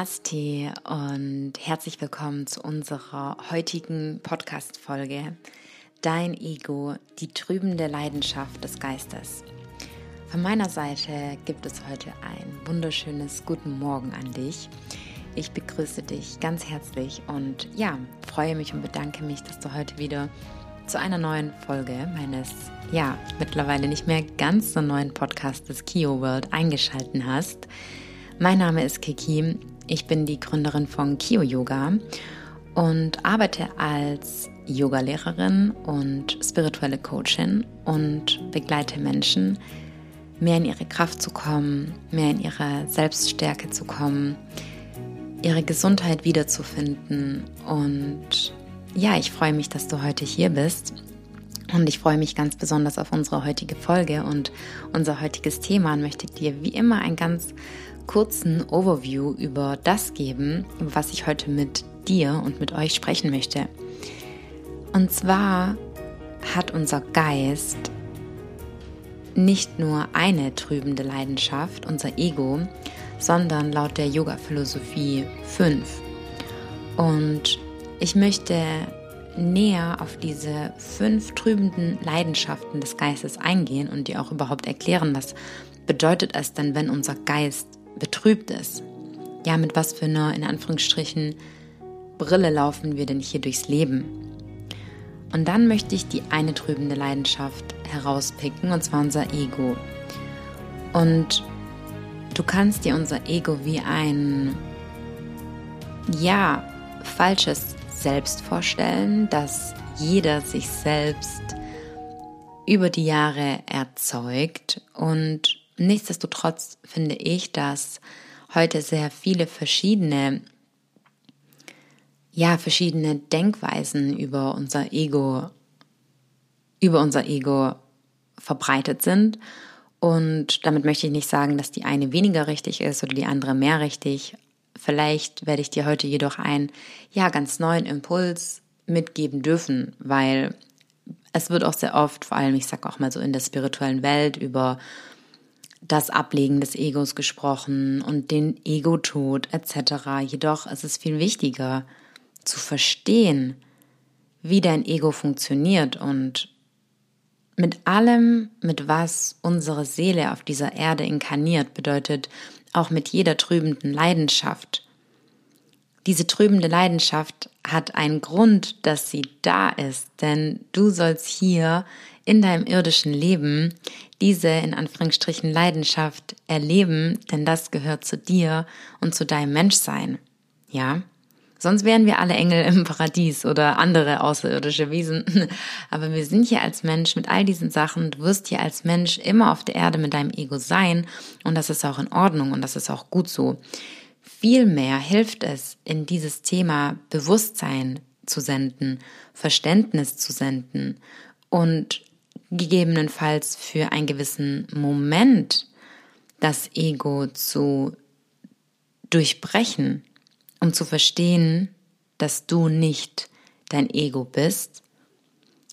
Namaste und herzlich willkommen zu unserer heutigen Podcast-Folge Dein Ego, die trübende Leidenschaft des Geistes. Von meiner Seite gibt es heute ein wunderschönes Guten Morgen an dich. Ich begrüße dich ganz herzlich und ja, freue mich und bedanke mich, dass du heute wieder zu einer neuen Folge meines, ja, mittlerweile nicht mehr ganz so neuen Podcastes Kio World eingeschalten hast. Mein Name ist Kiki, ich bin die Gründerin von Kio Yoga und arbeite als Yogalehrerin und spirituelle Coachin und begleite Menschen, mehr in ihre Kraft zu kommen, mehr in ihre Selbststärke zu kommen, ihre Gesundheit wiederzufinden. Und ja, ich freue mich, dass du heute hier bist. Und ich freue mich ganz besonders auf unsere heutige Folge und unser heutiges Thema und möchte dir wie immer ein ganz kurzen Overview über das geben, was ich heute mit dir und mit euch sprechen möchte. Und zwar hat unser Geist nicht nur eine trübende Leidenschaft, unser Ego, sondern laut der Yoga-Philosophie fünf. Und ich möchte näher auf diese fünf trübenden Leidenschaften des Geistes eingehen und dir auch überhaupt erklären, was bedeutet es denn, wenn unser Geist betrübt ist. Ja, mit was für einer, in Anführungsstrichen, Brille laufen wir denn hier durchs Leben? Und dann möchte ich die eine trübende Leidenschaft herauspicken, und zwar unser Ego. Und du kannst dir unser Ego wie ein, ja, falsches Selbst vorstellen, das jeder sich selbst über die Jahre erzeugt und Nichtsdestotrotz finde ich, dass heute sehr viele verschiedene, ja, verschiedene Denkweisen über unser Ego, über unser Ego verbreitet sind. Und damit möchte ich nicht sagen, dass die eine weniger richtig ist oder die andere mehr richtig. Vielleicht werde ich dir heute jedoch einen, ja, ganz neuen Impuls mitgeben dürfen, weil es wird auch sehr oft, vor allem, ich sage auch mal so in der spirituellen Welt, über das Ablegen des Egos gesprochen und den Ego-Tod etc. Jedoch ist es viel wichtiger zu verstehen, wie dein Ego funktioniert und mit allem, mit was unsere Seele auf dieser Erde inkarniert, bedeutet auch mit jeder trübenden Leidenschaft. Diese trübende Leidenschaft hat einen Grund, dass sie da ist, denn du sollst hier in deinem irdischen Leben diese in Anführungsstrichen Leidenschaft erleben, denn das gehört zu dir und zu deinem Menschsein. Ja? Sonst wären wir alle Engel im Paradies oder andere außerirdische Wesen. Aber wir sind hier als Mensch mit all diesen Sachen. Du wirst hier als Mensch immer auf der Erde mit deinem Ego sein. Und das ist auch in Ordnung und das ist auch gut so. Vielmehr hilft es, in dieses Thema Bewusstsein zu senden, Verständnis zu senden und gegebenenfalls für einen gewissen Moment das Ego zu durchbrechen, um zu verstehen, dass du nicht dein Ego bist,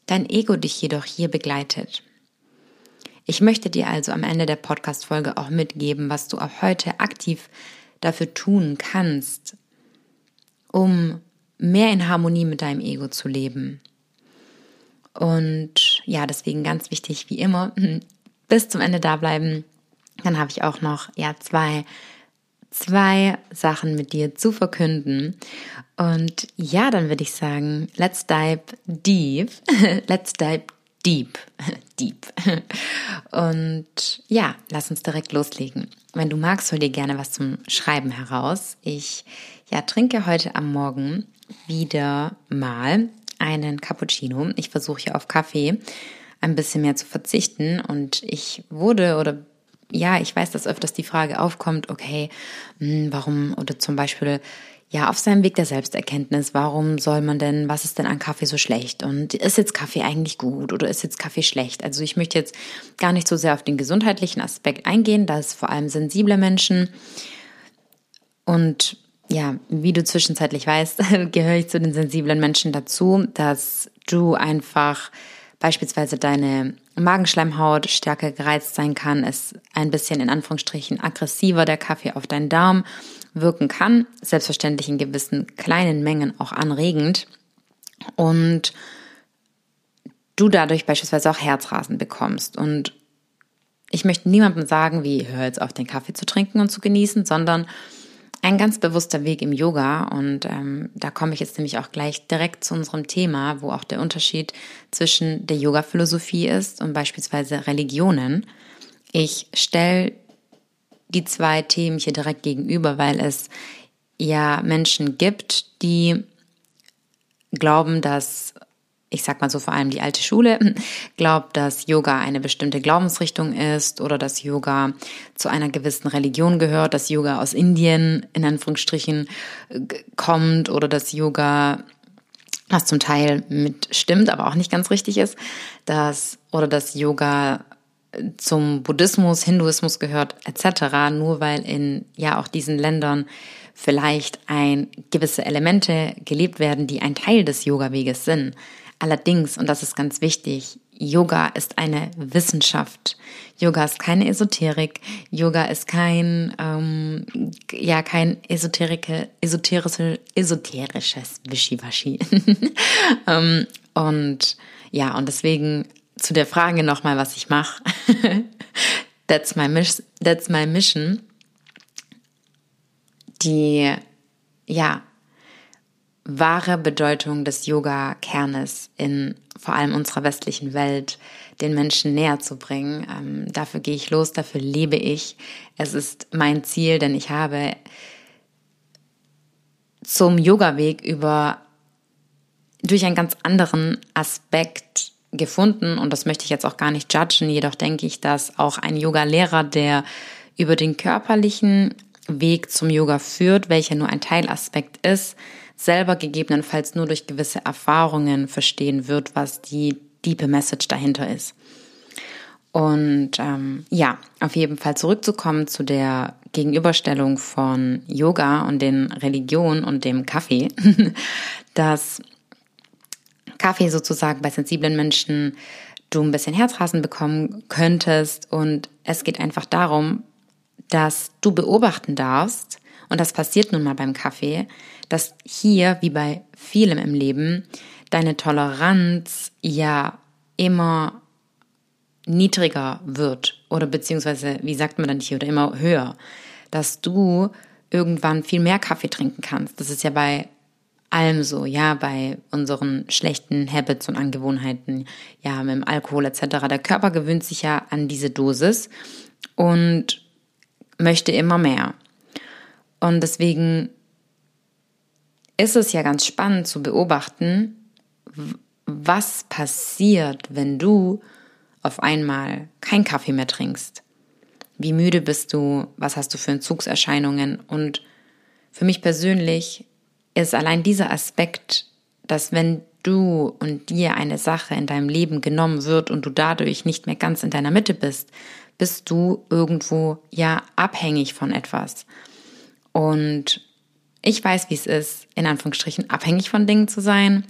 dein Ego dich jedoch hier begleitet. Ich möchte dir also am Ende der Podcast-Folge auch mitgeben, was du auch heute aktiv dafür tun kannst, um mehr in Harmonie mit deinem Ego zu leben. Und ja, deswegen ganz wichtig, wie immer, bis zum Ende da bleiben. Dann habe ich auch noch ja zwei zwei Sachen mit dir zu verkünden. Und ja, dann würde ich sagen, let's dive deep. let's dive deep. deep. Und ja, lass uns direkt loslegen. Wenn du magst, hol dir gerne was zum Schreiben heraus. Ich ja, trinke heute am Morgen wieder mal einen Cappuccino. Ich versuche hier auf Kaffee ein bisschen mehr zu verzichten und ich wurde oder ja, ich weiß, dass öfters die Frage aufkommt, okay, hm, warum oder zum Beispiel ja, auf seinem Weg der Selbsterkenntnis, warum soll man denn, was ist denn an Kaffee so schlecht? Und ist jetzt Kaffee eigentlich gut oder ist jetzt Kaffee schlecht? Also ich möchte jetzt gar nicht so sehr auf den gesundheitlichen Aspekt eingehen, da ist vor allem sensible Menschen. Und ja, wie du zwischenzeitlich weißt, gehöre ich zu den sensiblen Menschen dazu, dass du einfach beispielsweise deine Magenschleimhaut stärker gereizt sein kann, es ein bisschen in Anführungsstrichen aggressiver der Kaffee auf deinen Darm wirken kann, selbstverständlich in gewissen kleinen Mengen auch anregend und du dadurch beispielsweise auch Herzrasen bekommst. Und ich möchte niemandem sagen, wie hör jetzt auf, den Kaffee zu trinken und zu genießen, sondern ein ganz bewusster Weg im Yoga. Und ähm, da komme ich jetzt nämlich auch gleich direkt zu unserem Thema, wo auch der Unterschied zwischen der Yoga-Philosophie ist und beispielsweise Religionen. Ich stelle die zwei Themen hier direkt gegenüber, weil es ja Menschen gibt, die glauben, dass ich sag mal so vor allem die alte Schule, glaubt, dass Yoga eine bestimmte Glaubensrichtung ist oder dass Yoga zu einer gewissen Religion gehört, dass Yoga aus Indien in Anführungsstrichen kommt oder dass Yoga was zum Teil mit stimmt, aber auch nicht ganz richtig ist, dass oder dass Yoga zum Buddhismus, Hinduismus gehört etc. Nur weil in ja auch diesen Ländern vielleicht ein gewisse Elemente gelebt werden, die ein Teil des Yoga-Weges sind. Allerdings, und das ist ganz wichtig, Yoga ist eine Wissenschaft. Yoga ist keine Esoterik. Yoga ist kein, ähm, ja, kein esoterische, esoterische, esoterisches Wischiwaschi. ähm, und ja, und deswegen zu der Frage nochmal, was ich mache. that's, my that's my mission. Die, ja, wahre Bedeutung des Yoga-Kernes in vor allem unserer westlichen Welt den Menschen näher zu bringen. Ähm, dafür gehe ich los, dafür lebe ich. Es ist mein Ziel, denn ich habe zum Yoga-Weg über durch einen ganz anderen Aspekt gefunden und das möchte ich jetzt auch gar nicht judgen, jedoch denke ich, dass auch ein Yoga-Lehrer, der über den körperlichen Weg zum Yoga führt, welcher nur ein Teilaspekt ist, selber gegebenenfalls nur durch gewisse Erfahrungen verstehen wird, was die diepe Message dahinter ist. Und ähm, ja, auf jeden Fall zurückzukommen zu der Gegenüberstellung von Yoga und den Religionen und dem Kaffee, dass Kaffee sozusagen bei sensiblen Menschen du ein bisschen Herzrasen bekommen könntest. Und es geht einfach darum, dass du beobachten darfst, und das passiert nun mal beim Kaffee, dass hier, wie bei vielem im Leben, deine Toleranz ja immer niedriger wird oder beziehungsweise, wie sagt man dann hier, oder immer höher, dass du irgendwann viel mehr Kaffee trinken kannst. Das ist ja bei allem so, ja, bei unseren schlechten Habits und Angewohnheiten, ja, mit dem Alkohol etc. Der Körper gewöhnt sich ja an diese Dosis und möchte immer mehr. Und deswegen ist es ja ganz spannend zu beobachten, was passiert, wenn du auf einmal kein Kaffee mehr trinkst. Wie müde bist du? Was hast du für Entzugserscheinungen? Und für mich persönlich ist allein dieser Aspekt, dass wenn du und dir eine Sache in deinem Leben genommen wird und du dadurch nicht mehr ganz in deiner Mitte bist, bist du irgendwo ja abhängig von etwas. Und ich weiß, wie es ist, in Anführungsstrichen abhängig von Dingen zu sein.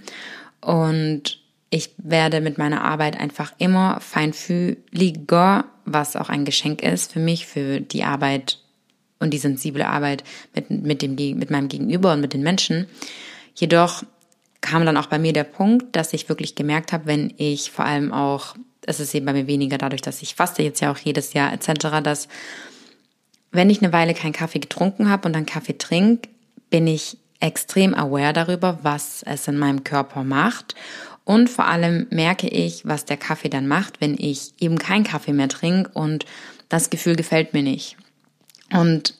Und ich werde mit meiner Arbeit einfach immer feinfühliger, was auch ein Geschenk ist für mich, für die Arbeit und die sensible Arbeit mit, mit, dem, mit meinem Gegenüber und mit den Menschen. Jedoch kam dann auch bei mir der Punkt, dass ich wirklich gemerkt habe, wenn ich vor allem auch, es ist eben bei mir weniger dadurch, dass ich faste jetzt ja auch jedes Jahr etc., dass wenn ich eine Weile keinen Kaffee getrunken habe und dann Kaffee trinke, bin ich extrem aware darüber, was es in meinem Körper macht. Und vor allem merke ich, was der Kaffee dann macht, wenn ich eben keinen Kaffee mehr trinke und das Gefühl gefällt mir nicht. Und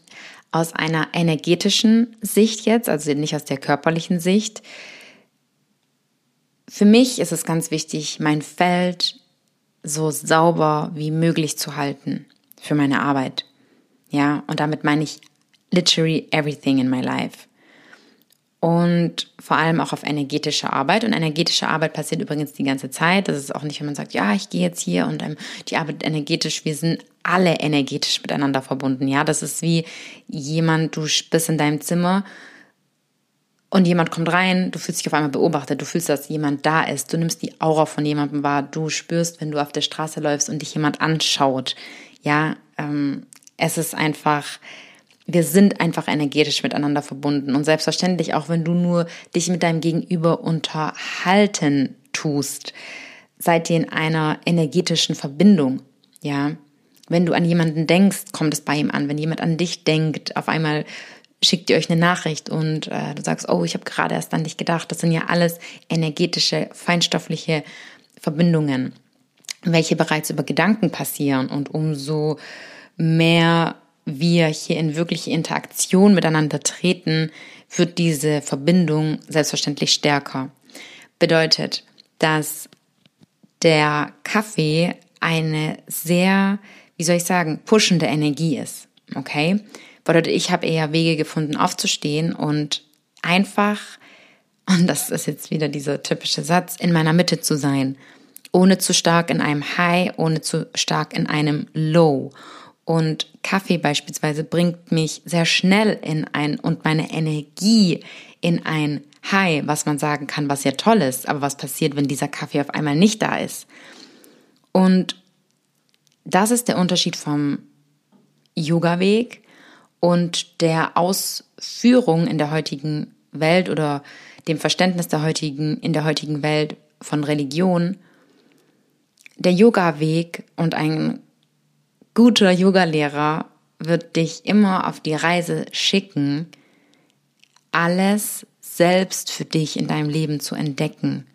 aus einer energetischen Sicht jetzt, also nicht aus der körperlichen Sicht, für mich ist es ganz wichtig, mein Feld so sauber wie möglich zu halten für meine Arbeit. Ja, und damit meine ich literally everything in my life. Und vor allem auch auf energetische Arbeit. Und energetische Arbeit passiert übrigens die ganze Zeit. Das ist auch nicht, wenn man sagt, ja, ich gehe jetzt hier und ähm, die Arbeit energetisch. Wir sind alle energetisch miteinander verbunden. Ja, das ist wie jemand, du bist in deinem Zimmer und jemand kommt rein, du fühlst dich auf einmal beobachtet, du fühlst, dass jemand da ist, du nimmst die Aura von jemandem wahr, du spürst, wenn du auf der Straße läufst und dich jemand anschaut. Ja, ähm, es ist einfach, wir sind einfach energetisch miteinander verbunden und selbstverständlich auch, wenn du nur dich mit deinem Gegenüber unterhalten tust, seid ihr in einer energetischen Verbindung. Ja, wenn du an jemanden denkst, kommt es bei ihm an. Wenn jemand an dich denkt, auf einmal schickt ihr euch eine Nachricht und äh, du sagst, oh, ich habe gerade erst an dich gedacht. Das sind ja alles energetische, feinstoffliche Verbindungen, welche bereits über Gedanken passieren. Und umso mehr wir hier in wirkliche Interaktion miteinander treten, wird diese Verbindung selbstverständlich stärker. Bedeutet, dass der Kaffee eine sehr, wie soll ich sagen, pushende Energie ist. Okay? Bedeutet, ich habe eher Wege gefunden, aufzustehen und einfach, und das ist jetzt wieder dieser typische Satz, in meiner Mitte zu sein. Ohne zu stark in einem High, ohne zu stark in einem Low. Und Kaffee beispielsweise bringt mich sehr schnell in ein und meine Energie in ein High, was man sagen kann, was ja toll ist. Aber was passiert, wenn dieser Kaffee auf einmal nicht da ist? Und das ist der Unterschied vom Yoga-Weg und der Ausführung in der heutigen Welt oder dem Verständnis der heutigen, in der heutigen Welt von Religion. Der Yoga-Weg und ein guter Yogalehrer wird dich immer auf die Reise schicken, alles selbst für dich in deinem Leben zu entdecken,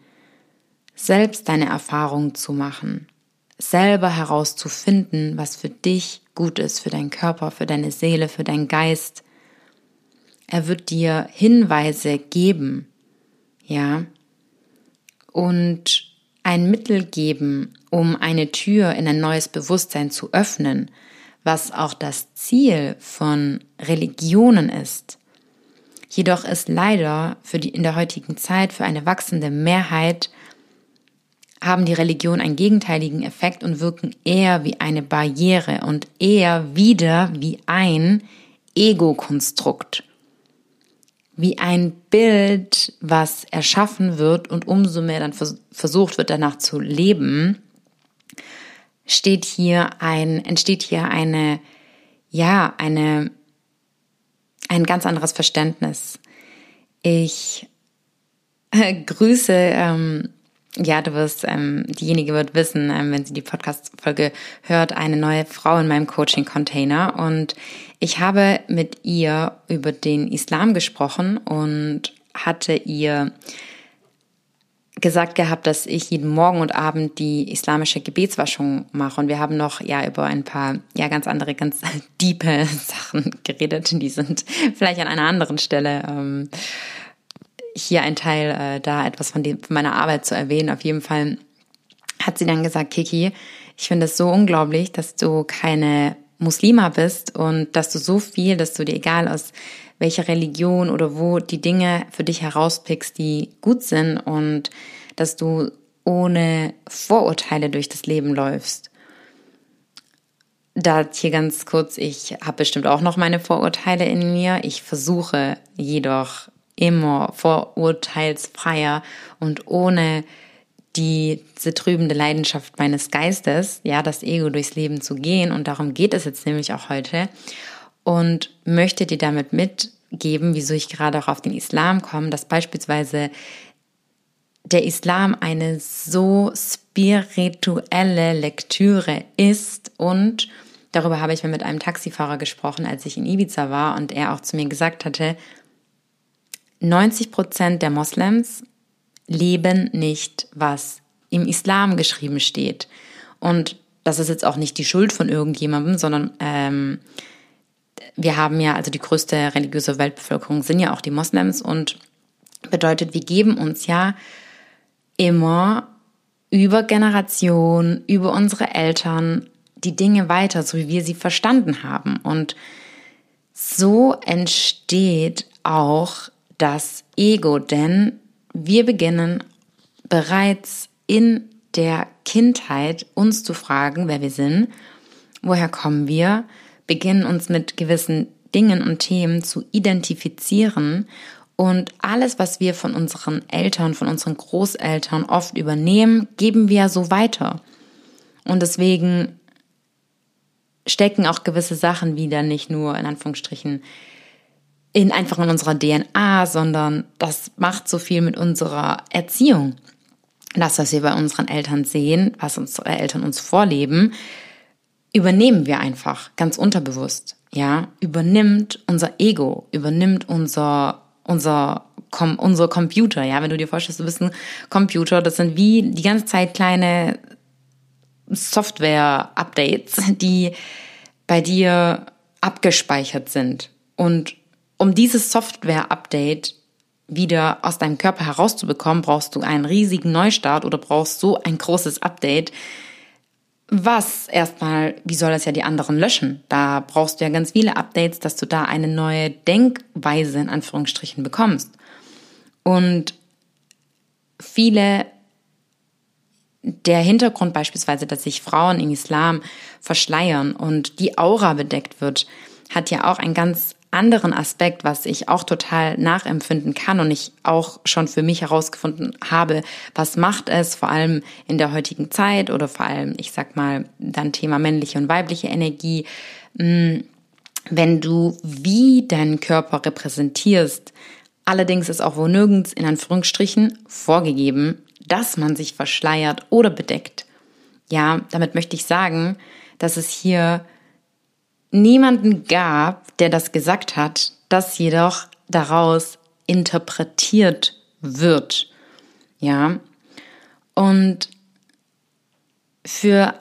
selbst deine Erfahrungen zu machen, selber herauszufinden, was für dich gut ist, für deinen Körper, für deine Seele, für deinen Geist. Er wird dir Hinweise geben, ja, und ein Mittel geben, um eine Tür in ein neues Bewusstsein zu öffnen, was auch das Ziel von Religionen ist. Jedoch ist leider für die, in der heutigen Zeit für eine wachsende Mehrheit haben die Religionen einen gegenteiligen Effekt und wirken eher wie eine Barriere und eher wieder wie ein Ego-Konstrukt wie ein Bild, was erschaffen wird und umso mehr dann versucht wird, danach zu leben, steht hier ein, entsteht hier eine, ja, eine, ein ganz anderes Verständnis. Ich äh, grüße ähm, ja, du wirst, ähm, diejenige wird wissen, ähm, wenn sie die Podcast-Folge hört, eine neue Frau in meinem Coaching-Container. Und ich habe mit ihr über den Islam gesprochen und hatte ihr gesagt gehabt, dass ich jeden Morgen und Abend die islamische Gebetswaschung mache. Und wir haben noch ja über ein paar ja ganz andere, ganz diepe Sachen geredet. Die sind vielleicht an einer anderen Stelle ähm, hier ein Teil, äh, da etwas von, dem, von meiner Arbeit zu erwähnen. Auf jeden Fall hat sie dann gesagt, Kiki, ich finde es so unglaublich, dass du keine Muslima bist und dass du so viel, dass du dir egal aus welcher Religion oder wo die Dinge für dich herauspickst, die gut sind und dass du ohne Vorurteile durch das Leben läufst. Da hier ganz kurz, ich habe bestimmt auch noch meine Vorurteile in mir. Ich versuche jedoch immer vorurteilsfreier und ohne die, diese trübende Leidenschaft meines Geistes, ja, das Ego durchs Leben zu gehen. Und darum geht es jetzt nämlich auch heute. Und möchte dir damit mitgeben, wieso ich gerade auch auf den Islam komme, dass beispielsweise der Islam eine so spirituelle Lektüre ist und darüber habe ich mir mit einem Taxifahrer gesprochen, als ich in Ibiza war und er auch zu mir gesagt hatte, 90 Prozent der Moslems leben nicht, was im Islam geschrieben steht. Und das ist jetzt auch nicht die Schuld von irgendjemandem, sondern ähm, wir haben ja, also die größte religiöse Weltbevölkerung sind ja auch die Moslems und bedeutet, wir geben uns ja immer über Generationen, über unsere Eltern die Dinge weiter, so wie wir sie verstanden haben. Und so entsteht auch das Ego, denn wir beginnen bereits in der Kindheit uns zu fragen, wer wir sind, woher kommen wir, beginnen uns mit gewissen Dingen und Themen zu identifizieren Und alles, was wir von unseren Eltern, von unseren Großeltern oft übernehmen, geben wir so weiter. Und deswegen stecken auch gewisse Sachen wieder nicht nur in Anführungsstrichen in einfach in unserer DNA, sondern das macht so viel mit unserer Erziehung. Das, was wir bei unseren Eltern sehen, was unsere Eltern uns vorleben, übernehmen wir einfach ganz unterbewusst. Ja, übernimmt unser Ego, übernimmt unser unser Com unser Computer. Ja, wenn du dir vorstellst, du bist ein Computer, das sind wie die ganze Zeit kleine Software-Updates, die bei dir abgespeichert sind. Und um dieses Software-Update wieder aus deinem Körper herauszubekommen, brauchst du einen riesigen Neustart oder brauchst so ein großes Update. Was erstmal, wie soll das ja die anderen löschen? Da brauchst du ja ganz viele Updates, dass du da eine neue Denkweise in Anführungsstrichen bekommst. Und viele der Hintergrund beispielsweise, dass sich Frauen im Islam verschleiern und die Aura bedeckt wird, hat ja auch einen ganz anderen Aspekt, was ich auch total nachempfinden kann und ich auch schon für mich herausgefunden habe, was macht es vor allem in der heutigen Zeit oder vor allem, ich sag mal, dann Thema männliche und weibliche Energie, hm, wenn du wie deinen Körper repräsentierst. Allerdings ist auch wo nirgends in Anführungsstrichen vorgegeben, dass man sich verschleiert oder bedeckt. Ja, damit möchte ich sagen, dass es hier niemanden gab, der das gesagt hat, das jedoch daraus interpretiert wird. Ja. Und für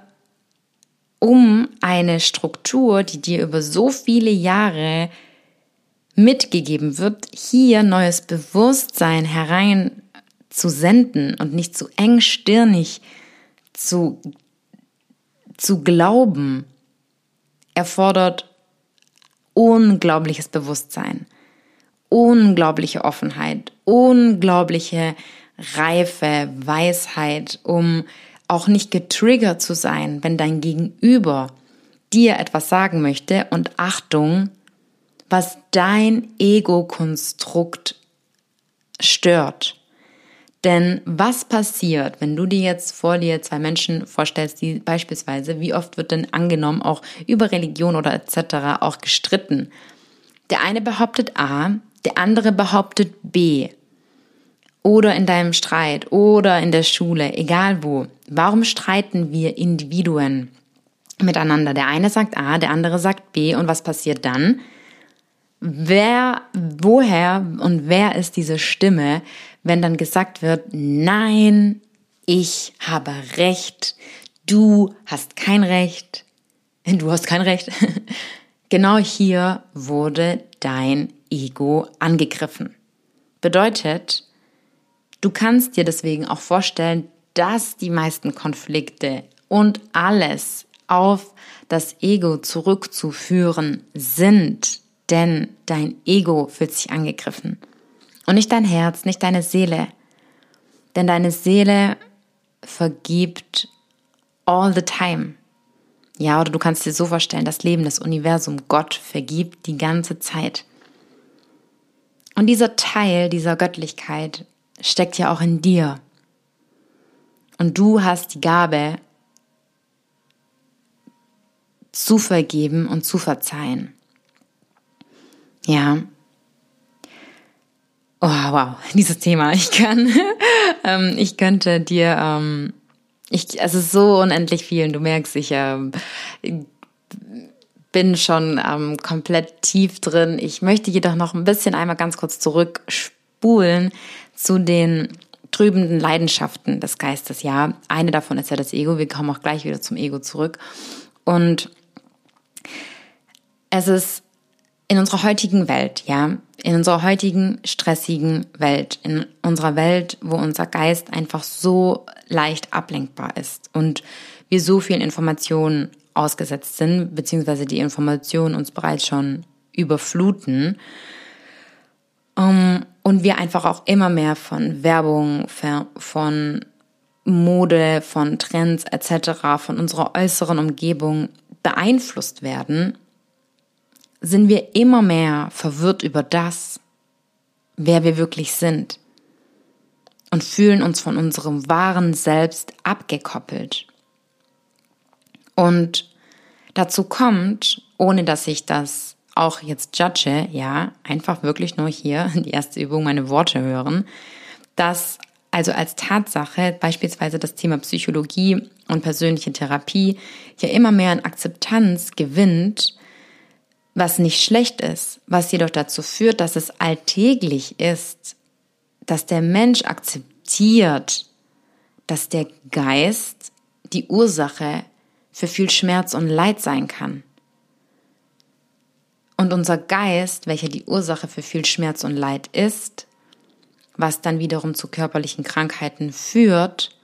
um eine Struktur, die dir über so viele Jahre mitgegeben wird, hier neues Bewusstsein herein zu senden und nicht zu engstirnig zu, zu glauben, erfordert unglaubliches Bewusstsein, unglaubliche Offenheit, unglaubliche Reife, Weisheit, um auch nicht getriggert zu sein, wenn dein Gegenüber dir etwas sagen möchte und Achtung, was dein Ego-Konstrukt stört. Denn was passiert, wenn du dir jetzt vor dir zwei Menschen vorstellst, die beispielsweise, wie oft wird denn angenommen, auch über Religion oder etc. auch gestritten? Der eine behauptet A, der andere behauptet B. Oder in deinem Streit oder in der Schule, egal wo. Warum streiten wir Individuen miteinander? Der eine sagt A, der andere sagt B und was passiert dann? Wer, woher und wer ist diese Stimme, wenn dann gesagt wird, nein, ich habe Recht, du hast kein Recht, du hast kein Recht. genau hier wurde dein Ego angegriffen. Bedeutet, du kannst dir deswegen auch vorstellen, dass die meisten Konflikte und alles auf das Ego zurückzuführen sind, denn dein Ego fühlt sich angegriffen. Und nicht dein Herz, nicht deine Seele. Denn deine Seele vergibt all the time. Ja, oder du kannst dir so vorstellen, das Leben, das Universum, Gott vergibt die ganze Zeit. Und dieser Teil dieser Göttlichkeit steckt ja auch in dir. Und du hast die Gabe zu vergeben und zu verzeihen. Ja, Oh, wow, dieses Thema. Ich kann, ähm, ich könnte dir, ähm, ich, es ist so unendlich viel du merkst, ich ähm, bin schon ähm, komplett tief drin. Ich möchte jedoch noch ein bisschen einmal ganz kurz zurückspulen zu den trübenden Leidenschaften des Geistes. Ja, eine davon ist ja das Ego. Wir kommen auch gleich wieder zum Ego zurück. Und es ist in unserer heutigen Welt, ja, in unserer heutigen stressigen Welt, in unserer Welt, wo unser Geist einfach so leicht ablenkbar ist und wir so vielen Informationen ausgesetzt sind, beziehungsweise die Informationen uns bereits schon überfluten, und wir einfach auch immer mehr von Werbung, von Mode, von Trends etc., von unserer äußeren Umgebung beeinflusst werden sind wir immer mehr verwirrt über das, wer wir wirklich sind und fühlen uns von unserem wahren Selbst abgekoppelt. Und dazu kommt, ohne dass ich das auch jetzt judge, ja, einfach wirklich nur hier die erste Übung meine Worte hören, dass also als Tatsache beispielsweise das Thema Psychologie und persönliche Therapie ja immer mehr an Akzeptanz gewinnt, was nicht schlecht ist, was jedoch dazu führt, dass es alltäglich ist, dass der Mensch akzeptiert, dass der Geist die Ursache für viel Schmerz und Leid sein kann. Und unser Geist, welcher die Ursache für viel Schmerz und Leid ist, was dann wiederum zu körperlichen Krankheiten führt,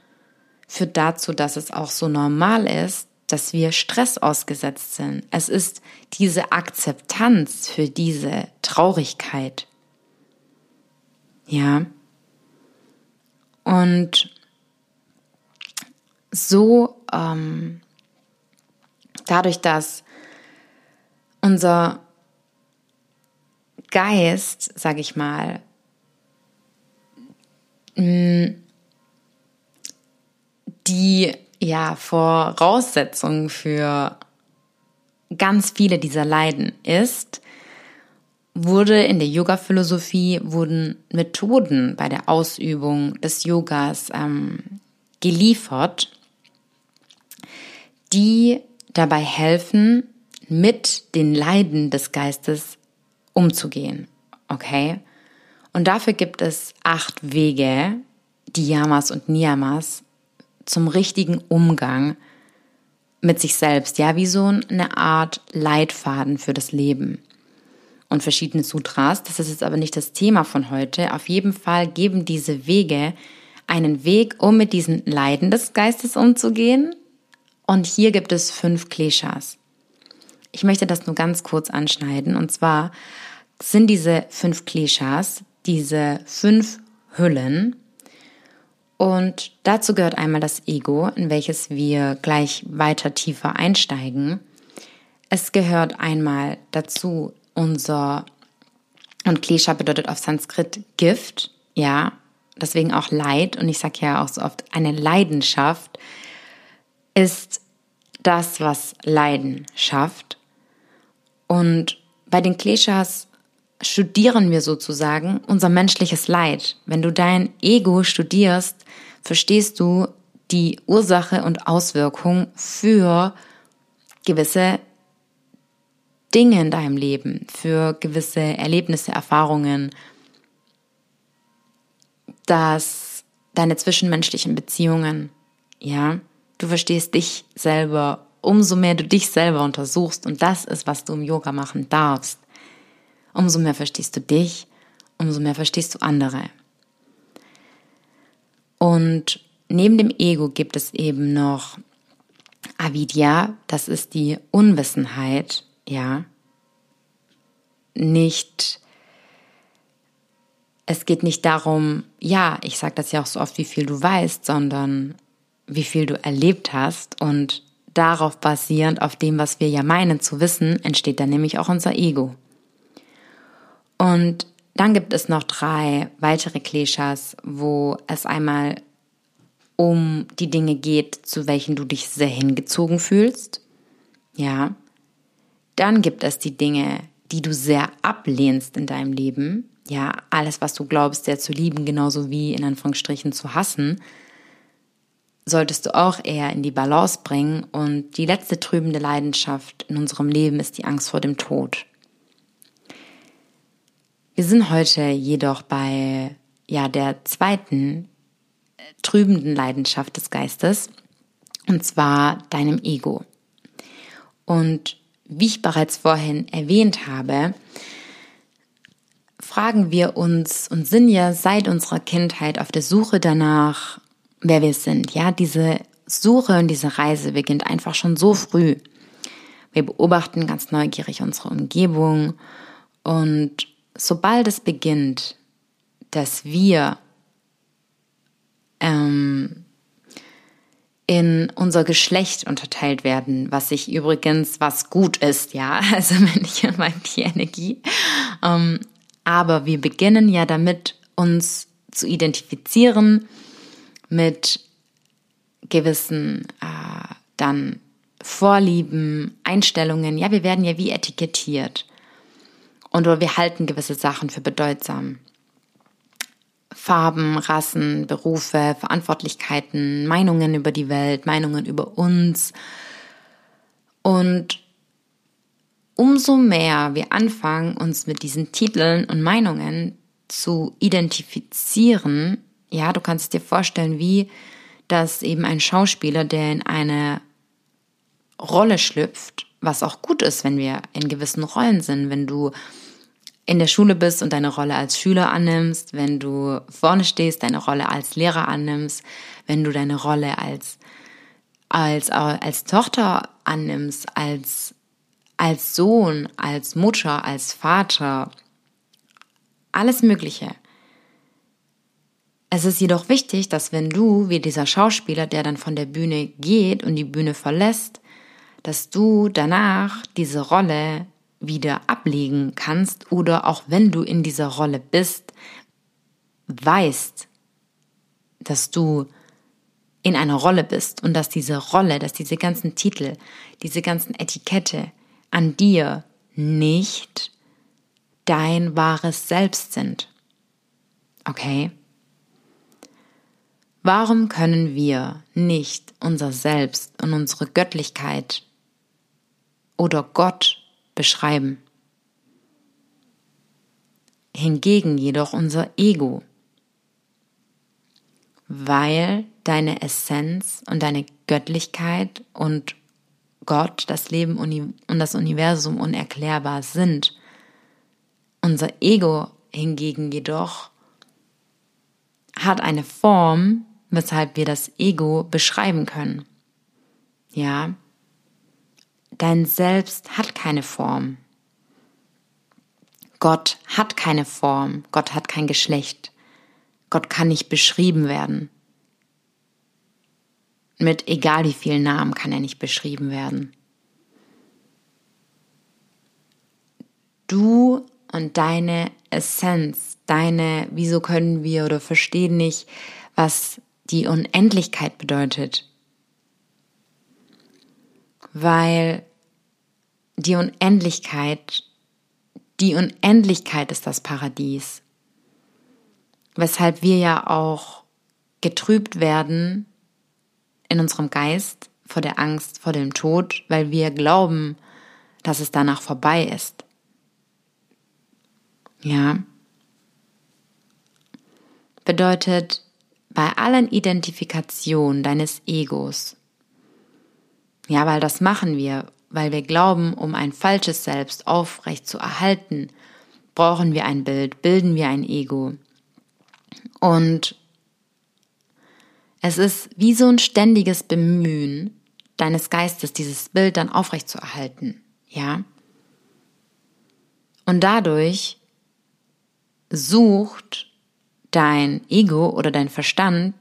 führt dazu, dass es auch so normal ist, dass wir Stress ausgesetzt sind. Es ist diese Akzeptanz für diese Traurigkeit. Ja. Und so ähm, dadurch, dass unser Geist, sag ich mal, die ja Voraussetzung für ganz viele dieser Leiden ist, wurde in der Yoga-Philosophie wurden Methoden bei der Ausübung des Yogas ähm, geliefert, die dabei helfen, mit den Leiden des Geistes umzugehen. Okay? Und dafür gibt es acht Wege, die Yamas und Niyamas, zum richtigen Umgang mit sich selbst. Ja, wie so eine Art Leitfaden für das Leben. Und verschiedene Sutras, das ist jetzt aber nicht das Thema von heute. Auf jeden Fall geben diese Wege einen Weg, um mit diesen Leiden des Geistes umzugehen. Und hier gibt es fünf Kleshas. Ich möchte das nur ganz kurz anschneiden. Und zwar sind diese fünf Kleshas diese fünf Hüllen. Und dazu gehört einmal das Ego, in welches wir gleich weiter tiefer einsteigen. Es gehört einmal dazu unser, und Klesha bedeutet auf Sanskrit Gift, ja, deswegen auch Leid. Und ich sage ja auch so oft, eine Leidenschaft ist das, was Leiden schafft. Und bei den Kleshas studieren wir sozusagen unser menschliches Leid. Wenn du dein Ego studierst, verstehst du die Ursache und Auswirkung für gewisse Dinge in deinem Leben, für gewisse Erlebnisse, Erfahrungen, dass deine zwischenmenschlichen Beziehungen, ja, du verstehst dich selber, umso mehr du dich selber untersuchst und das ist, was du im Yoga machen darfst umso mehr verstehst du dich, umso mehr verstehst du andere. Und neben dem Ego gibt es eben noch Avidya, das ist die Unwissenheit, ja. Nicht, es geht nicht darum, ja, ich sage das ja auch so oft, wie viel du weißt, sondern wie viel du erlebt hast und darauf basierend, auf dem, was wir ja meinen zu wissen, entsteht dann nämlich auch unser Ego. Und dann gibt es noch drei weitere Klischees, wo es einmal um die Dinge geht, zu welchen du dich sehr hingezogen fühlst. Ja. Dann gibt es die Dinge, die du sehr ablehnst in deinem Leben. Ja, alles, was du glaubst, sehr zu lieben, genauso wie in Anführungsstrichen zu hassen, solltest du auch eher in die Balance bringen. Und die letzte trübende Leidenschaft in unserem Leben ist die Angst vor dem Tod. Wir sind heute jedoch bei ja der zweiten äh, trübenden Leidenschaft des Geistes und zwar deinem Ego. Und wie ich bereits vorhin erwähnt habe, fragen wir uns und sind ja seit unserer Kindheit auf der Suche danach, wer wir sind. Ja, diese Suche und diese Reise beginnt einfach schon so früh. Wir beobachten ganz neugierig unsere Umgebung und sobald es beginnt, dass wir ähm, in unser Geschlecht unterteilt werden, was sich übrigens was gut ist, ja, also wenn ich meine die Energie ähm, Aber wir beginnen ja damit, uns zu identifizieren mit gewissen äh, dann Vorlieben, Einstellungen. Ja, wir werden ja wie etikettiert. Und wir halten gewisse Sachen für bedeutsam. Farben, Rassen, Berufe, Verantwortlichkeiten, Meinungen über die Welt, Meinungen über uns. Und umso mehr wir anfangen, uns mit diesen Titeln und Meinungen zu identifizieren, ja, du kannst dir vorstellen, wie das eben ein Schauspieler, der in eine Rolle schlüpft, was auch gut ist, wenn wir in gewissen Rollen sind, wenn du in der Schule bist und deine Rolle als Schüler annimmst, wenn du vorne stehst, deine Rolle als Lehrer annimmst, wenn du deine Rolle als, als, als Tochter annimmst, als, als Sohn, als Mutter, als Vater, alles Mögliche. Es ist jedoch wichtig, dass wenn du, wie dieser Schauspieler, der dann von der Bühne geht und die Bühne verlässt, dass du danach diese Rolle wieder ablegen kannst oder auch wenn du in dieser Rolle bist, weißt, dass du in einer Rolle bist und dass diese Rolle, dass diese ganzen Titel, diese ganzen Etikette an dir nicht dein wahres Selbst sind. Okay? Warum können wir nicht unser Selbst und unsere Göttlichkeit oder Gott beschreiben. Hingegen jedoch unser Ego, weil deine Essenz und deine Göttlichkeit und Gott, das Leben und das Universum unerklärbar sind. Unser Ego hingegen jedoch hat eine Form, weshalb wir das Ego beschreiben können. Ja, Dein Selbst hat keine Form. Gott hat keine Form. Gott hat kein Geschlecht. Gott kann nicht beschrieben werden. Mit egal wie vielen Namen kann er nicht beschrieben werden. Du und deine Essenz, deine, wieso können wir oder verstehen nicht, was die Unendlichkeit bedeutet. Weil die Unendlichkeit, die Unendlichkeit ist das Paradies. Weshalb wir ja auch getrübt werden in unserem Geist vor der Angst vor dem Tod, weil wir glauben, dass es danach vorbei ist. Ja. Bedeutet, bei allen Identifikationen deines Egos, ja, weil das machen wir, weil wir glauben, um ein falsches Selbst aufrecht zu erhalten, brauchen wir ein Bild, bilden wir ein Ego. Und es ist wie so ein ständiges Bemühen deines Geistes, dieses Bild dann aufrecht zu erhalten, ja? Und dadurch sucht dein Ego oder dein Verstand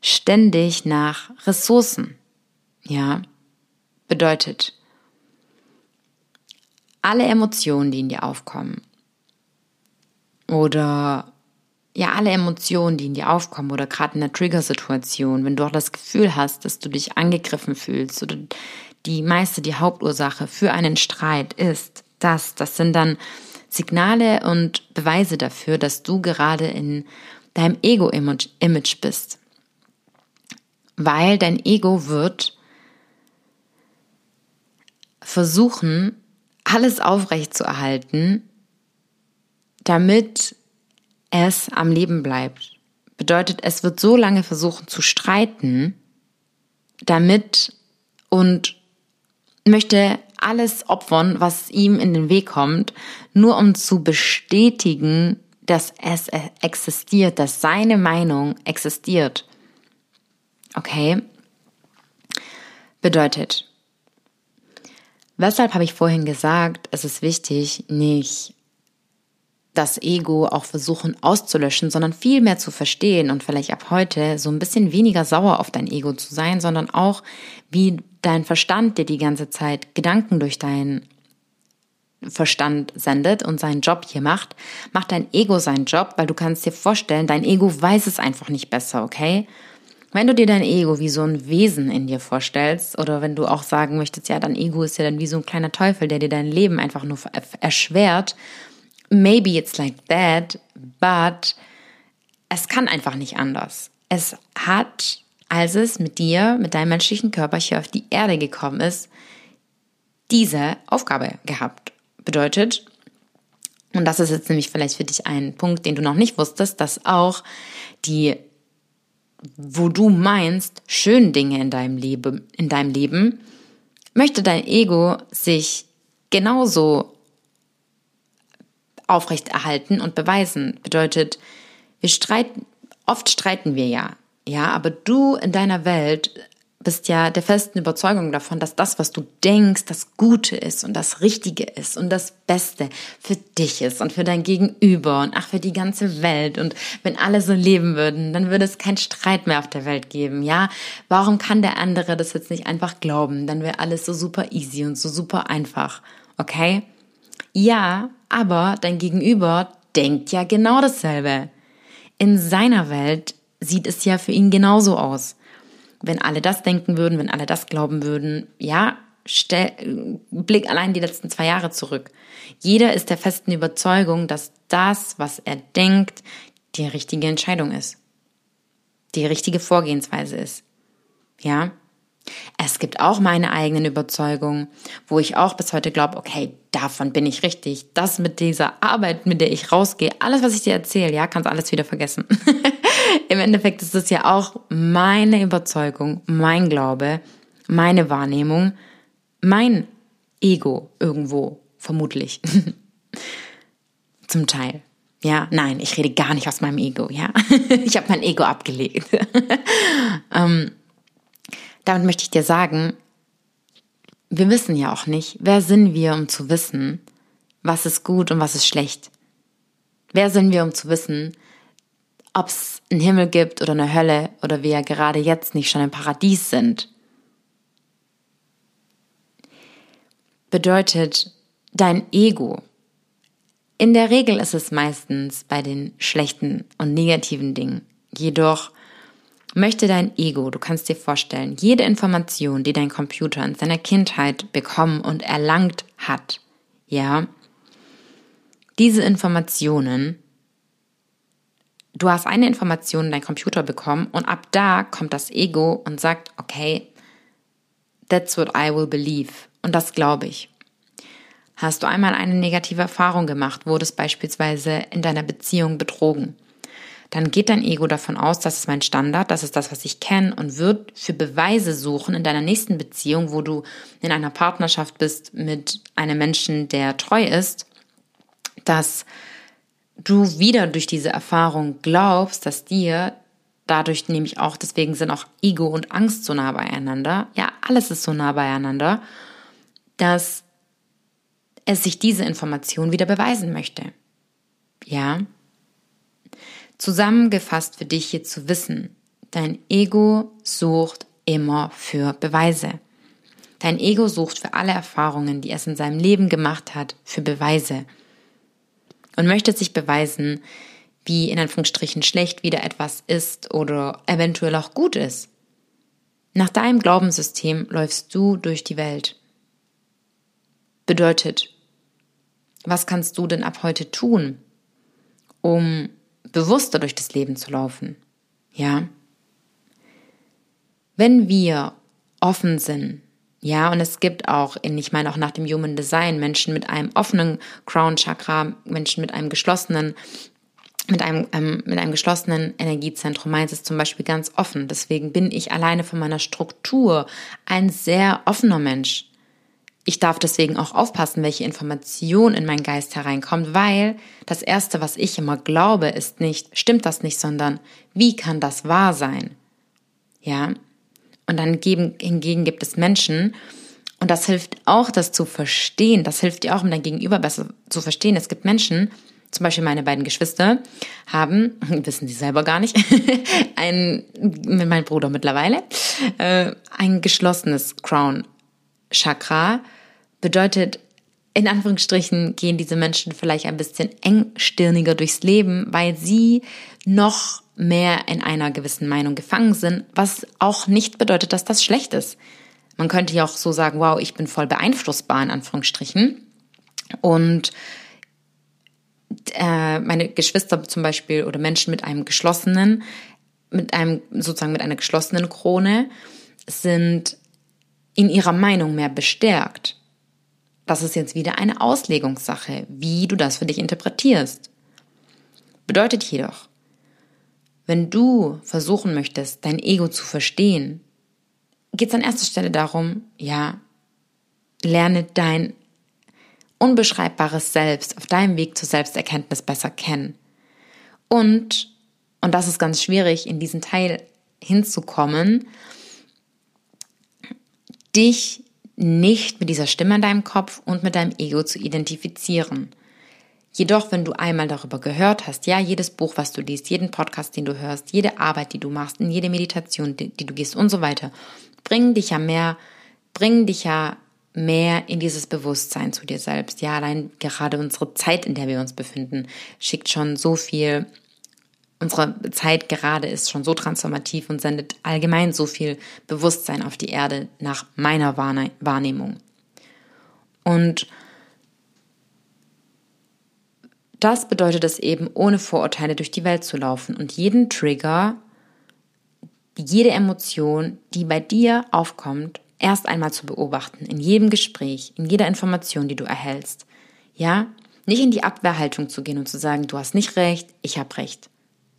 ständig nach Ressourcen, ja? Bedeutet, alle Emotionen, die in dir aufkommen, oder ja, alle Emotionen, die in dir aufkommen, oder gerade in einer Trigger-Situation, wenn du auch das Gefühl hast, dass du dich angegriffen fühlst, oder die meiste, die Hauptursache für einen Streit ist, das, das sind dann Signale und Beweise dafür, dass du gerade in deinem Ego-Image bist. Weil dein Ego wird versuchen, alles aufrecht zu erhalten, damit es am Leben bleibt. Bedeutet, es wird so lange versuchen zu streiten, damit und möchte alles opfern, was ihm in den Weg kommt, nur um zu bestätigen, dass es existiert, dass seine Meinung existiert. Okay? Bedeutet, Weshalb habe ich vorhin gesagt, es ist wichtig, nicht das Ego auch versuchen auszulöschen, sondern viel mehr zu verstehen und vielleicht ab heute so ein bisschen weniger sauer auf dein Ego zu sein, sondern auch wie dein Verstand dir die ganze Zeit Gedanken durch dein Verstand sendet und seinen Job hier macht, macht dein Ego seinen Job, weil du kannst dir vorstellen, dein Ego weiß es einfach nicht besser, okay? Wenn du dir dein Ego wie so ein Wesen in dir vorstellst, oder wenn du auch sagen möchtest, ja, dein Ego ist ja dann wie so ein kleiner Teufel, der dir dein Leben einfach nur erschwert, maybe it's like that, but es kann einfach nicht anders. Es hat, als es mit dir, mit deinem menschlichen Körper hier auf die Erde gekommen ist, diese Aufgabe gehabt. Bedeutet, und das ist jetzt nämlich vielleicht für dich ein Punkt, den du noch nicht wusstest, dass auch die, wo du meinst, schönen Dinge in deinem Leben, in deinem Leben, möchte dein Ego sich genauso aufrechterhalten und beweisen. Bedeutet, wir streiten, oft streiten wir ja, ja, aber du in deiner Welt bist ja der festen Überzeugung davon, dass das, was du denkst, das Gute ist und das Richtige ist und das Beste für dich ist und für dein Gegenüber und ach, für die ganze Welt. Und wenn alle so leben würden, dann würde es keinen Streit mehr auf der Welt geben, ja? Warum kann der andere das jetzt nicht einfach glauben? Dann wäre alles so super easy und so super einfach, okay? Ja, aber dein Gegenüber denkt ja genau dasselbe. In seiner Welt sieht es ja für ihn genauso aus wenn alle das denken würden, wenn alle das glauben würden, ja, stell, blick allein die letzten zwei Jahre zurück. Jeder ist der festen Überzeugung, dass das, was er denkt, die richtige Entscheidung ist. Die richtige Vorgehensweise ist. Ja? Es gibt auch meine eigenen Überzeugungen, wo ich auch bis heute glaube, okay, davon bin ich richtig. Das mit dieser Arbeit, mit der ich rausgehe, alles, was ich dir erzähle, ja, kannst alles wieder vergessen. Im Endeffekt ist es ja auch meine Überzeugung, mein Glaube, meine Wahrnehmung, mein Ego irgendwo, vermutlich. Zum Teil. Ja, nein, ich rede gar nicht aus meinem Ego, ja. ich habe mein Ego abgelegt. ähm, damit möchte ich dir sagen, wir wissen ja auch nicht, wer sind wir, um zu wissen, was ist gut und was ist schlecht. Wer sind wir, um zu wissen, ob es einen Himmel gibt oder eine Hölle oder wir gerade jetzt nicht schon im Paradies sind. Bedeutet dein Ego. In der Regel ist es meistens bei den schlechten und negativen Dingen. Jedoch möchte dein Ego, du kannst dir vorstellen, jede Information, die dein Computer in seiner Kindheit bekommen und erlangt hat, ja, diese Informationen du hast eine Information in dein Computer bekommen und ab da kommt das Ego und sagt, okay, that's what I will believe. Und das glaube ich. Hast du einmal eine negative Erfahrung gemacht, wurdest beispielsweise in deiner Beziehung betrogen, dann geht dein Ego davon aus, das ist mein Standard, das ist das, was ich kenne und wird für Beweise suchen in deiner nächsten Beziehung, wo du in einer Partnerschaft bist mit einem Menschen, der treu ist, dass du wieder durch diese Erfahrung glaubst, dass dir dadurch nämlich auch, deswegen sind auch Ego und Angst so nah beieinander, ja, alles ist so nah beieinander, dass es sich diese Information wieder beweisen möchte. Ja? Zusammengefasst für dich hier zu wissen, dein Ego sucht immer für Beweise. Dein Ego sucht für alle Erfahrungen, die es in seinem Leben gemacht hat, für Beweise und möchte sich beweisen, wie in Anführungsstrichen schlecht wieder etwas ist oder eventuell auch gut ist. Nach deinem Glaubenssystem läufst du durch die Welt. Bedeutet, was kannst du denn ab heute tun, um bewusster durch das Leben zu laufen? Ja? Wenn wir offen sind ja, und es gibt auch, in, ich meine auch nach dem Human Design, Menschen mit einem offenen Crown Chakra, Menschen mit einem geschlossenen, mit einem, ähm, mit einem geschlossenen Energiezentrum. Meins ist zum Beispiel ganz offen. Deswegen bin ich alleine von meiner Struktur ein sehr offener Mensch. Ich darf deswegen auch aufpassen, welche Information in meinen Geist hereinkommt, weil das erste, was ich immer glaube, ist nicht, stimmt das nicht, sondern wie kann das wahr sein? Ja, und dann geben, hingegen gibt es Menschen, und das hilft auch, das zu verstehen. Das hilft dir auch, um dein Gegenüber besser zu verstehen. Es gibt Menschen, zum Beispiel meine beiden Geschwister, haben, wissen sie selber gar nicht, ein, mit meinem Bruder mittlerweile, äh, ein geschlossenes Crown Chakra bedeutet, in Anführungsstrichen gehen diese Menschen vielleicht ein bisschen engstirniger durchs Leben, weil sie noch mehr in einer gewissen Meinung gefangen sind, was auch nicht bedeutet, dass das schlecht ist. Man könnte ja auch so sagen, wow, ich bin voll beeinflussbar in Anführungsstrichen. Und äh, meine Geschwister zum Beispiel oder Menschen mit einem geschlossenen, mit einem sozusagen mit einer geschlossenen Krone sind in ihrer Meinung mehr bestärkt. Das ist jetzt wieder eine Auslegungssache, wie du das für dich interpretierst. Bedeutet jedoch, wenn du versuchen möchtest, dein Ego zu verstehen, geht es an erster Stelle darum, ja, lerne dein unbeschreibbares Selbst auf deinem Weg zur Selbsterkenntnis besser kennen. Und, und das ist ganz schwierig, in diesen Teil hinzukommen, dich nicht mit dieser Stimme in deinem Kopf und mit deinem Ego zu identifizieren. Jedoch, wenn du einmal darüber gehört hast, ja, jedes Buch, was du liest, jeden Podcast, den du hörst, jede Arbeit, die du machst, in jede Meditation, die, die du gehst und so weiter, bringen dich ja mehr, bringen dich ja mehr in dieses Bewusstsein zu dir selbst. Ja, allein gerade unsere Zeit, in der wir uns befinden, schickt schon so viel unsere Zeit gerade ist schon so transformativ und sendet allgemein so viel Bewusstsein auf die Erde nach meiner Wahrnehmung. Und das bedeutet es eben, ohne Vorurteile durch die Welt zu laufen und jeden Trigger, jede Emotion, die bei dir aufkommt, erst einmal zu beobachten, in jedem Gespräch, in jeder Information, die du erhältst. Ja, nicht in die Abwehrhaltung zu gehen und zu sagen, du hast nicht recht, ich habe recht.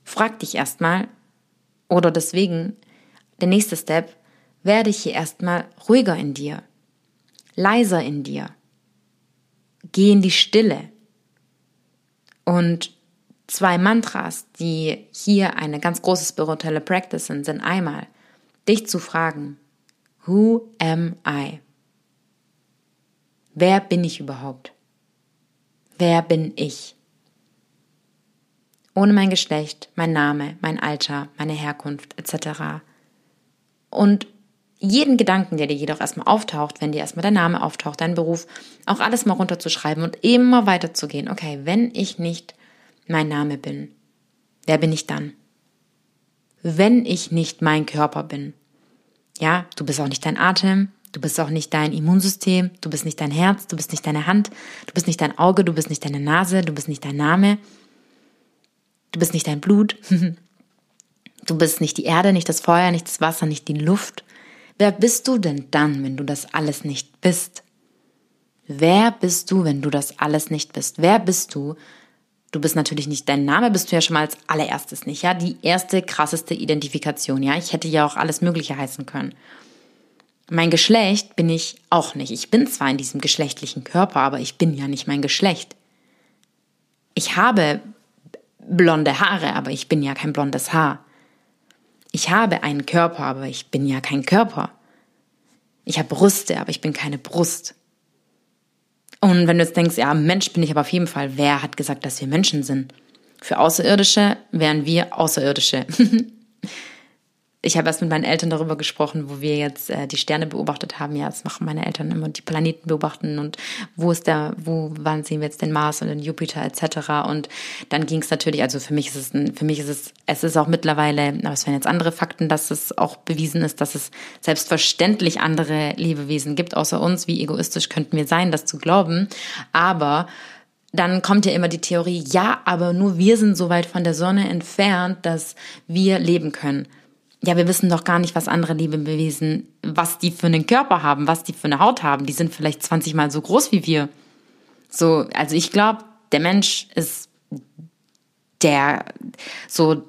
Frag dich erstmal, oder deswegen, der nächste Step, werde ich hier erstmal ruhiger in dir, leiser in dir. Geh in die Stille. Und zwei Mantras, die hier eine ganz große spirituelle Practice sind, sind einmal, dich zu fragen, Who am I? Wer bin ich überhaupt? Wer bin ich? ohne mein Geschlecht, mein Name, mein Alter, meine Herkunft etc. Und jeden Gedanken, der dir jedoch erstmal auftaucht, wenn dir erstmal dein Name auftaucht, dein Beruf, auch alles mal runterzuschreiben und immer weiterzugehen. Okay, wenn ich nicht mein Name bin, wer bin ich dann? Wenn ich nicht mein Körper bin. Ja, du bist auch nicht dein Atem, du bist auch nicht dein Immunsystem, du bist nicht dein Herz, du bist nicht deine Hand, du bist nicht dein Auge, du bist nicht deine Nase, du bist nicht dein Name, Du bist nicht dein Blut. Du bist nicht die Erde, nicht das Feuer, nicht das Wasser, nicht die Luft. Wer bist du denn dann, wenn du das alles nicht bist? Wer bist du, wenn du das alles nicht bist? Wer bist du? Du bist natürlich nicht, dein Name bist du ja schon mal als allererstes nicht, ja? Die erste krasseste Identifikation, ja? Ich hätte ja auch alles Mögliche heißen können. Mein Geschlecht bin ich auch nicht. Ich bin zwar in diesem geschlechtlichen Körper, aber ich bin ja nicht mein Geschlecht. Ich habe blonde Haare, aber ich bin ja kein blondes Haar. Ich habe einen Körper, aber ich bin ja kein Körper. Ich habe Brüste, aber ich bin keine Brust. Und wenn du jetzt denkst, ja, Mensch bin ich aber auf jeden Fall, wer hat gesagt, dass wir Menschen sind? Für Außerirdische wären wir Außerirdische. ich habe erst mit meinen Eltern darüber gesprochen, wo wir jetzt äh, die Sterne beobachtet haben. Ja, das machen meine Eltern immer, die Planeten beobachten und wo ist der, wo, wann sehen wir jetzt den Mars und den Jupiter etc. Und dann ging es natürlich, also für mich ist es, ein, für mich ist es, es ist auch mittlerweile, aber es wären jetzt andere Fakten, dass es auch bewiesen ist, dass es selbstverständlich andere Lebewesen gibt außer uns. Wie egoistisch könnten wir sein, das zu glauben? Aber dann kommt ja immer die Theorie, ja, aber nur wir sind so weit von der Sonne entfernt, dass wir leben können ja, wir wissen doch gar nicht, was andere Lebewesen, was die für einen Körper haben, was die für eine Haut haben. Die sind vielleicht 20 mal so groß wie wir. So, also ich glaube, der Mensch ist der, so,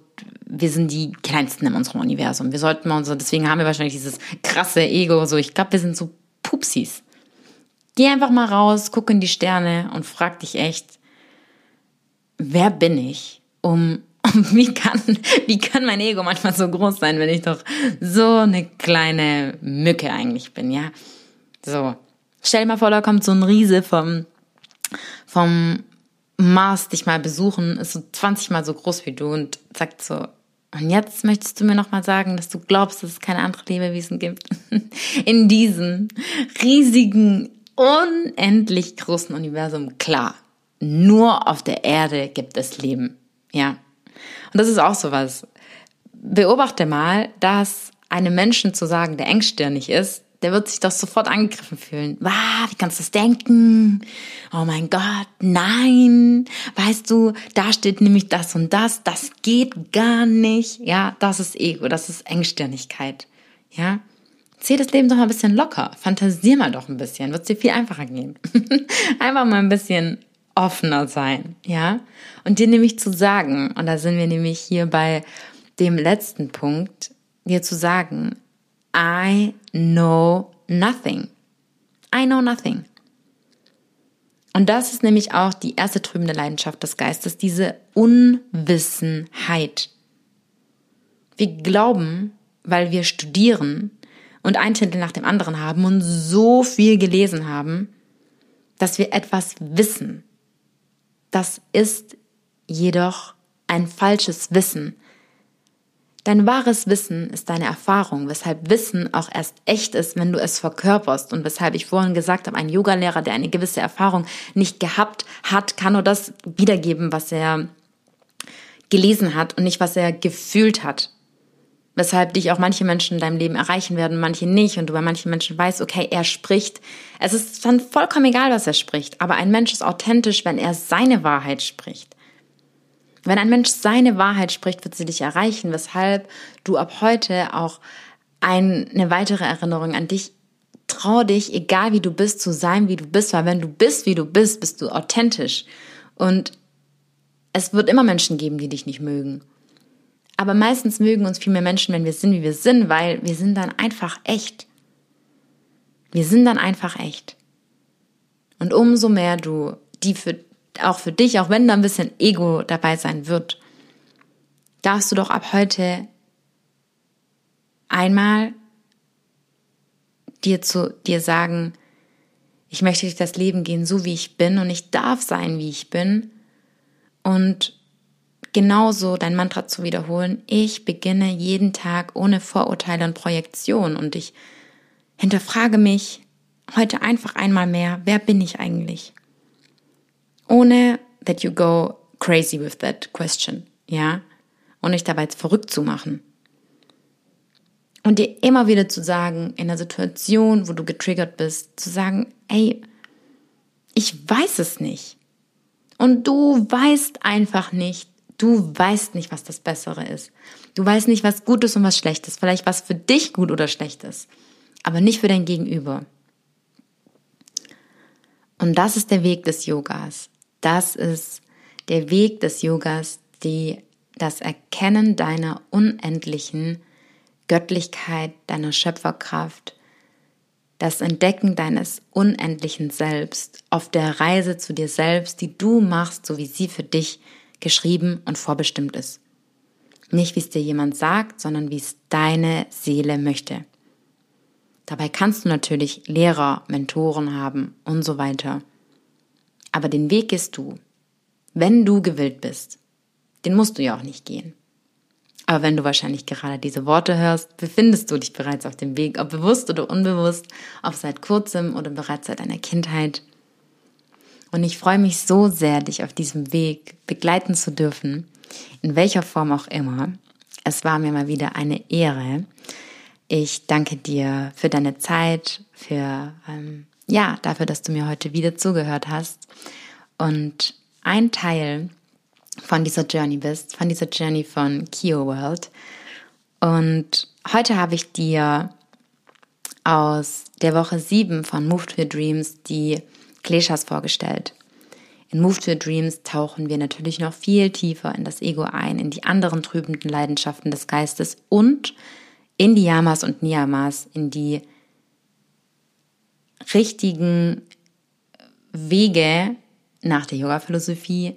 wir sind die kleinsten in unserem Universum. Wir sollten mal so, deswegen haben wir wahrscheinlich dieses krasse Ego, so, ich glaube, wir sind so Pupsis. Geh einfach mal raus, guck in die Sterne und frag dich echt, wer bin ich, um wie kann, wie kann mein Ego manchmal so groß sein, wenn ich doch so eine kleine Mücke eigentlich bin, ja? So. Stell dir mal vor, da kommt so ein Riese vom, vom Mars dich mal besuchen, ist so 20 mal so groß wie du und sagt so, und jetzt möchtest du mir nochmal sagen, dass du glaubst, dass es keine andere Lebewesen gibt. In diesem riesigen unendlich großen Universum klar. Nur auf der Erde gibt es Leben. Ja. Und das ist auch sowas. Beobachte mal, dass einem Menschen zu sagen, der engstirnig ist, der wird sich doch sofort angegriffen fühlen. Wow, wie kannst du das denken? Oh mein Gott, nein. Weißt du, da steht nämlich das und das. Das geht gar nicht. Ja, das ist Ego, das ist Engstirnigkeit. Ja. Zieh das Leben doch mal ein bisschen locker. Fantasier mal doch ein bisschen. Wird es dir viel einfacher gehen. Einfach mal ein bisschen offener sein. Ja. Und dir nämlich zu sagen, und da sind wir nämlich hier bei dem letzten Punkt, dir zu sagen, I know nothing. I know nothing. Und das ist nämlich auch die erste trübende Leidenschaft des Geistes, diese Unwissenheit. Wir glauben, weil wir studieren und einen Titel nach dem anderen haben und so viel gelesen haben, dass wir etwas wissen. Das ist jedoch ein falsches Wissen, Dein wahres Wissen ist deine Erfahrung, weshalb Wissen auch erst echt ist, wenn du es verkörperst und weshalb ich vorhin gesagt habe, ein Yogalehrer, der eine gewisse Erfahrung nicht gehabt hat, kann nur das wiedergeben, was er gelesen hat und nicht, was er gefühlt hat. Weshalb dich auch manche Menschen in deinem Leben erreichen werden, manche nicht und du bei manchen Menschen weißt, okay, er spricht. Es ist dann vollkommen egal, was er spricht, aber ein Mensch ist authentisch, wenn er seine Wahrheit spricht. Wenn ein Mensch seine Wahrheit spricht, wird sie dich erreichen, weshalb du ab heute auch eine weitere Erinnerung an dich trau dich, egal wie du bist, zu sein, wie du bist, weil wenn du bist, wie du bist, bist du authentisch. Und es wird immer Menschen geben, die dich nicht mögen. Aber meistens mögen uns viel mehr Menschen, wenn wir sind, wie wir sind, weil wir sind dann einfach echt. Wir sind dann einfach echt. Und umso mehr du die für auch für dich, auch wenn da ein bisschen Ego dabei sein wird, darfst du doch ab heute einmal dir zu dir sagen, ich möchte durch das Leben gehen, so wie ich bin und ich darf sein, wie ich bin und genauso dein Mantra zu wiederholen, ich beginne jeden Tag ohne Vorurteile und Projektion und ich hinterfrage mich heute einfach einmal mehr, wer bin ich eigentlich? ohne that you go crazy with that question, ja, und nicht dabei verrückt zu machen. Und dir immer wieder zu sagen, in einer Situation, wo du getriggert bist, zu sagen, ey, ich weiß es nicht. Und du weißt einfach nicht, du weißt nicht, was das Bessere ist. Du weißt nicht, was gut ist und was schlecht ist. Vielleicht was für dich gut oder schlecht ist, aber nicht für dein Gegenüber. Und das ist der Weg des Yogas. Das ist der Weg des Yogas, die, das Erkennen deiner unendlichen Göttlichkeit, deiner Schöpferkraft, das Entdecken deines unendlichen Selbst auf der Reise zu dir selbst, die du machst, so wie sie für dich geschrieben und vorbestimmt ist. Nicht, wie es dir jemand sagt, sondern wie es deine Seele möchte. Dabei kannst du natürlich Lehrer, Mentoren haben und so weiter. Aber den Weg gehst du, wenn du gewillt bist. Den musst du ja auch nicht gehen. Aber wenn du wahrscheinlich gerade diese Worte hörst, befindest du dich bereits auf dem Weg, ob bewusst oder unbewusst, ob seit kurzem oder bereits seit deiner Kindheit. Und ich freue mich so sehr, dich auf diesem Weg begleiten zu dürfen, in welcher Form auch immer. Es war mir mal wieder eine Ehre. Ich danke dir für deine Zeit, für ähm, ja, dafür, dass du mir heute wieder zugehört hast und ein Teil von dieser Journey bist, von dieser Journey von Kio World. Und heute habe ich dir aus der Woche 7 von Move to Your Dreams die Kleshas vorgestellt. In Move to Your Dreams tauchen wir natürlich noch viel tiefer in das Ego ein, in die anderen trübenden Leidenschaften des Geistes und in die Yamas und Niyamas, in die richtigen Wege nach der Yoga-Philosophie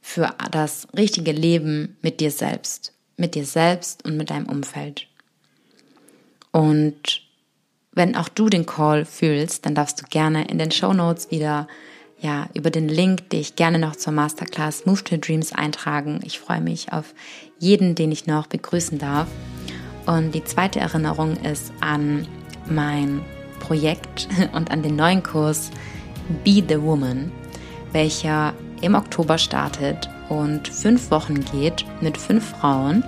für das richtige Leben mit dir selbst, mit dir selbst und mit deinem Umfeld. Und wenn auch du den Call fühlst, dann darfst du gerne in den Show Notes wieder ja, über den Link, den ich gerne noch zur Masterclass Move to Dreams eintragen. Ich freue mich auf jeden, den ich noch begrüßen darf. Und die zweite Erinnerung ist an mein Projekt und an den neuen Kurs Be the Woman, welcher im Oktober startet und fünf Wochen geht mit fünf Frauen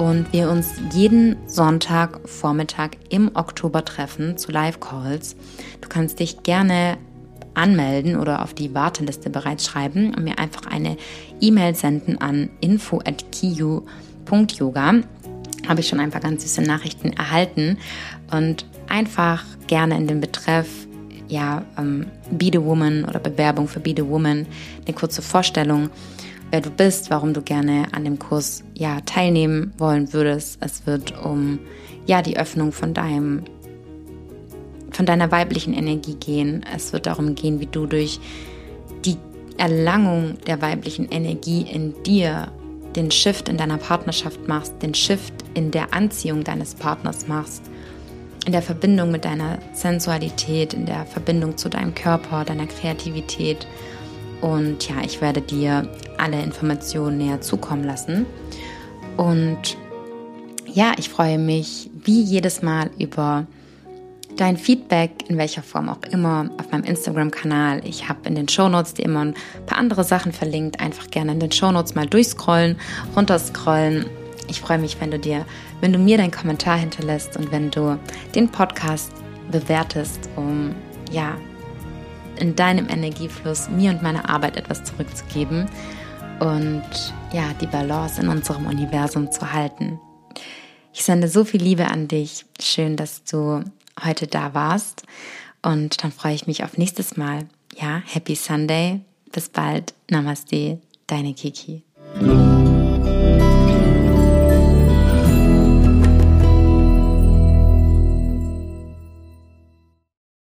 und wir uns jeden Sonntag Vormittag im Oktober treffen zu Live-Calls. Du kannst dich gerne anmelden oder auf die Warteliste bereits schreiben und mir einfach eine E-Mail senden an info@kiyu.yoga. Habe ich schon ein paar ganz süße Nachrichten erhalten und einfach gerne in den Betreff ja, ähm, Be the Woman oder Bewerbung für Be the Woman eine kurze Vorstellung wer du bist, warum du gerne an dem Kurs ja teilnehmen wollen würdest. Es wird um ja die Öffnung von deinem von deiner weiblichen Energie gehen. Es wird darum gehen, wie du durch die Erlangung der weiblichen Energie in dir den Shift in deiner Partnerschaft machst, den Shift in der Anziehung deines Partners machst, in der Verbindung mit deiner Sensualität, in der Verbindung zu deinem Körper, deiner Kreativität und ja, ich werde dir alle Informationen näher zukommen lassen. Und ja, ich freue mich wie jedes Mal über dein Feedback, in welcher Form auch immer, auf meinem Instagram-Kanal. Ich habe in den Shownotes dir immer ein paar andere Sachen verlinkt. Einfach gerne in den Shownotes mal durchscrollen, runterscrollen. Ich freue mich, wenn du dir, wenn du mir deinen Kommentar hinterlässt und wenn du den Podcast bewertest, um ja in deinem Energiefluss mir und meiner Arbeit etwas zurückzugeben und ja, die Balance in unserem Universum zu halten. Ich sende so viel Liebe an dich. Schön, dass du heute da warst. Und dann freue ich mich auf nächstes Mal. Ja, Happy Sunday. Bis bald. Namaste. Deine Kiki.